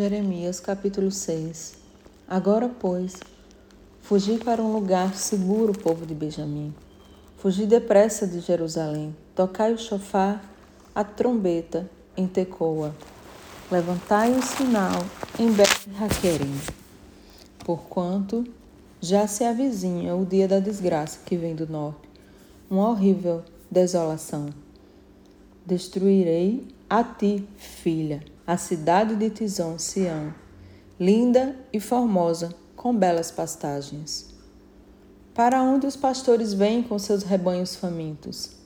Jeremias capítulo 6 Agora, pois, fugi para um lugar seguro, povo de Benjamim. Fugi depressa de Jerusalém. Tocai o chofar, a trombeta em Tecoa. Levantai o sinal em Bet-Raquerim. Porquanto já se avizinha o dia da desgraça que vem do norte, uma horrível desolação. Destruirei a ti, filha, a cidade de Tizon, Sião, linda e formosa, com belas pastagens. Para onde os pastores vêm com seus rebanhos famintos,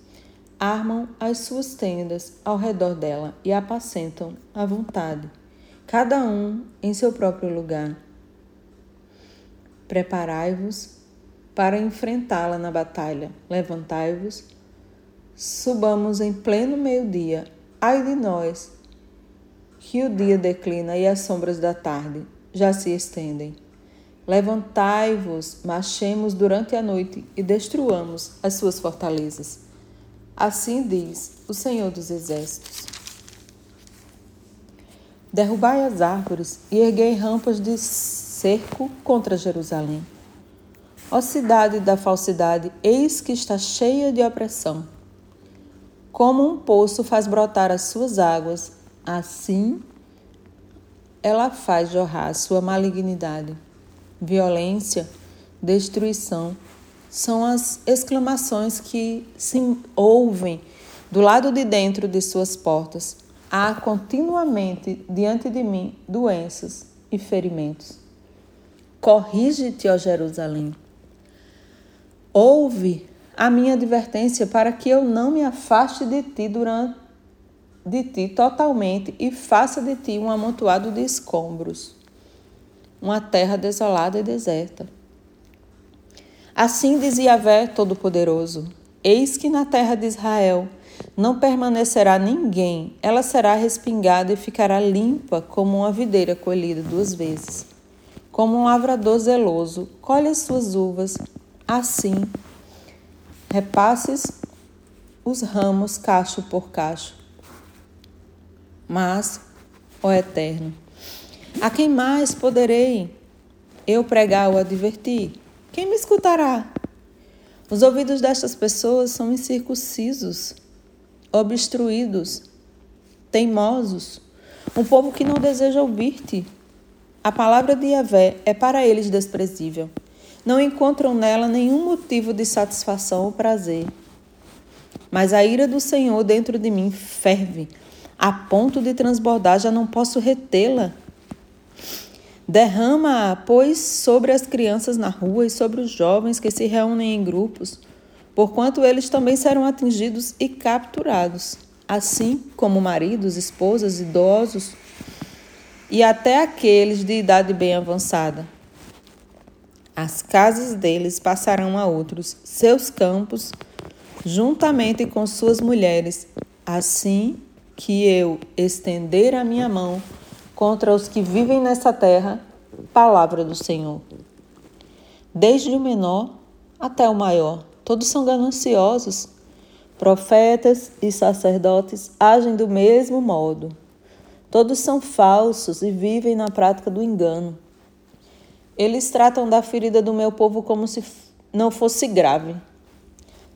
armam as suas tendas ao redor dela e apacentam à vontade, cada um em seu próprio lugar. Preparai-vos para enfrentá-la na batalha, levantai-vos, subamos em pleno meio-dia, ai de nós, que o dia declina e as sombras da tarde já se estendem. Levantai-vos, marchemos durante a noite e destruamos as suas fortalezas. Assim diz o Senhor dos Exércitos. Derrubai as árvores e erguei rampas de cerco contra Jerusalém. Ó cidade da falsidade, eis que está cheia de opressão. Como um poço faz brotar as suas águas, Assim, ela faz jorrar sua malignidade. Violência, destruição são as exclamações que se ouvem do lado de dentro de suas portas. Há continuamente diante de mim doenças e ferimentos. Corrige-te, ó Jerusalém. Ouve a minha advertência para que eu não me afaste de ti durante de ti totalmente e faça de ti um amontoado de escombros, uma terra desolada e deserta. Assim dizia Vé Todo-Poderoso: Eis que na terra de Israel não permanecerá ninguém, ela será respingada e ficará limpa como uma videira colhida duas vezes. Como um lavrador zeloso colhe as suas uvas, assim repasses os ramos cacho por cacho mas, ó Eterno, a quem mais poderei eu pregar ou advertir? Quem me escutará? Os ouvidos destas pessoas são incircuncisos, obstruídos, teimosos, um povo que não deseja ouvir-te. A palavra de Yahvé é para eles desprezível. Não encontram nela nenhum motivo de satisfação ou prazer. Mas a ira do Senhor dentro de mim ferve a ponto de transbordar, já não posso retê-la. Derrama, pois, sobre as crianças na rua e sobre os jovens que se reúnem em grupos, porquanto eles também serão atingidos e capturados, assim como maridos, esposas, idosos e até aqueles de idade bem avançada. As casas deles passarão a outros, seus campos, juntamente com suas mulheres. Assim que eu estender a minha mão contra os que vivem nessa terra, palavra do Senhor. Desde o menor até o maior, todos são gananciosos. Profetas e sacerdotes agem do mesmo modo. Todos são falsos e vivem na prática do engano. Eles tratam da ferida do meu povo como se não fosse grave.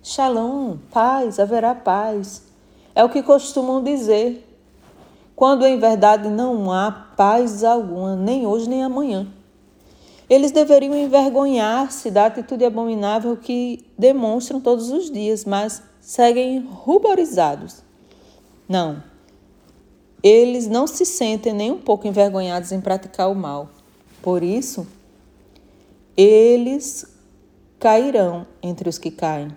Shalom, paz, haverá paz. É o que costumam dizer, quando em verdade não há paz alguma, nem hoje nem amanhã. Eles deveriam envergonhar-se da atitude abominável que demonstram todos os dias, mas seguem ruborizados. Não. Eles não se sentem nem um pouco envergonhados em praticar o mal. Por isso, eles cairão entre os que caem.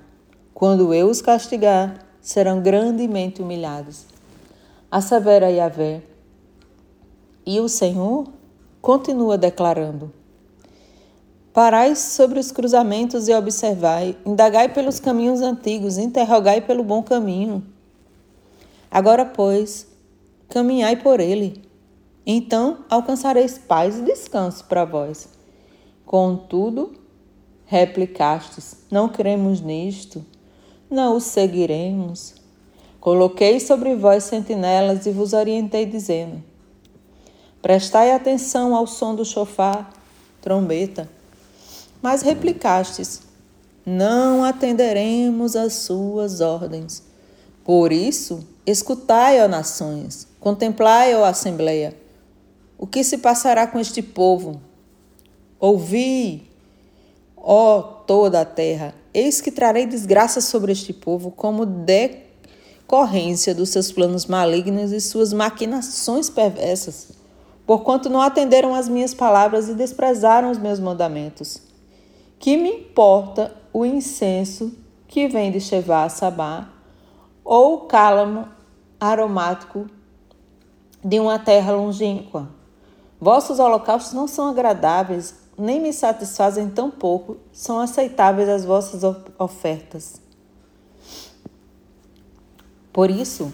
Quando eu os castigar, serão grandemente humilhados. Assevera Yahvé. E o Senhor continua declarando: Parai sobre os cruzamentos e observai, indagai pelos caminhos antigos, interrogai pelo bom caminho. Agora, pois, caminhai por ele. Então alcançareis paz e descanso para vós. Contudo, replicastes: Não cremos nisto não os seguiremos. Coloquei sobre vós sentinelas e vos orientei, dizendo: Prestai atenção ao som do chofar, trombeta. Mas replicastes: Não atenderemos às suas ordens. Por isso, escutai, ó nações, contemplai, ó assembleia, o que se passará com este povo. Ouvi, ó toda a terra, eis que trarei desgraça sobre este povo como decorrência dos seus planos malignos e suas maquinações perversas, porquanto não atenderam às minhas palavras e desprezaram os meus mandamentos. Que me importa o incenso que vem de Shevá Sabá ou o cálamo aromático de uma terra longínqua? Vossos holocaustos não são agradáveis, nem me satisfazem tão pouco, são aceitáveis as vossas ofertas. Por isso,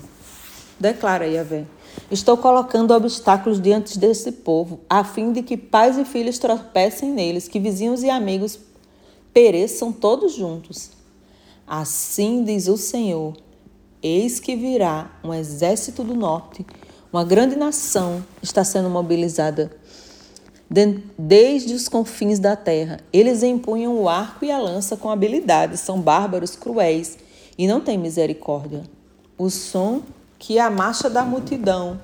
declara Yahvé, estou colocando obstáculos diante desse povo, a fim de que pais e filhos tropecem neles, que vizinhos e amigos pereçam todos juntos. Assim diz o Senhor: Eis que virá um exército do norte uma grande nação está sendo mobilizada desde os confins da terra. Eles empunham o arco e a lança com habilidade, são bárbaros, cruéis e não têm misericórdia. O som que a marcha da multidão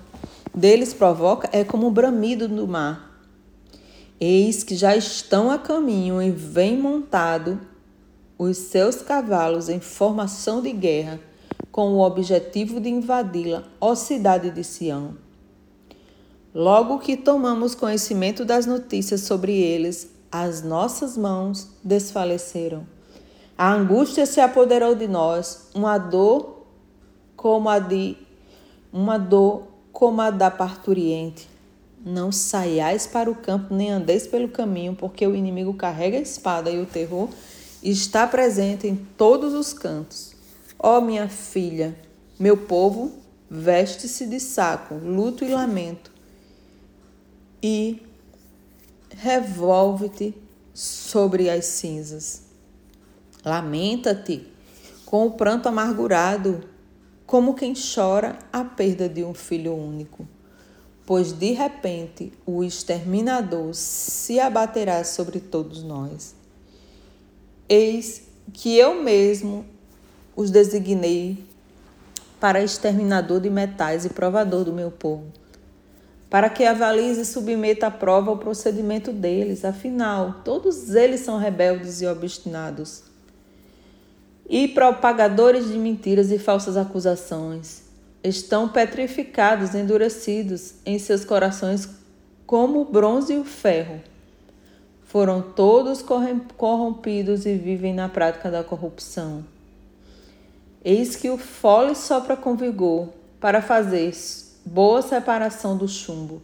deles provoca é como o bramido do mar. Eis que já estão a caminho e vem montado os seus cavalos em formação de guerra com o objetivo de invadi-la, ó cidade de Sião. Logo que tomamos conhecimento das notícias sobre eles, as nossas mãos desfaleceram. A angústia se apoderou de nós, uma dor como a de uma dor como a da parturiente. Não saiais para o campo nem andeis pelo caminho, porque o inimigo carrega a espada e o terror está presente em todos os cantos. Ó oh, minha filha, meu povo, veste-se de saco, luto e lamento, e revolve-te sobre as cinzas. Lamenta-te com o pranto amargurado, como quem chora a perda de um filho único. Pois de repente o exterminador se abaterá sobre todos nós. Eis que eu mesmo os designei para exterminador de metais e provador do meu povo, para que avalize e submeta à prova o procedimento deles, afinal, todos eles são rebeldes e obstinados, e propagadores de mentiras e falsas acusações. Estão petrificados, endurecidos em seus corações como o bronze e o ferro. Foram todos corrompidos e vivem na prática da corrupção. Eis que o fole sopra com vigor para fazer boa separação do chumbo.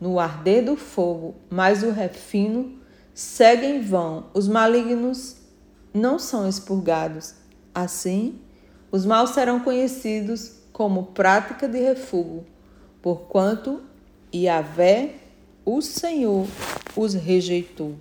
No arder do fogo, mas o refino segue em vão. Os malignos não são expurgados. Assim, os maus serão conhecidos como prática de refúgio, porquanto Yahvé, o Senhor, os rejeitou.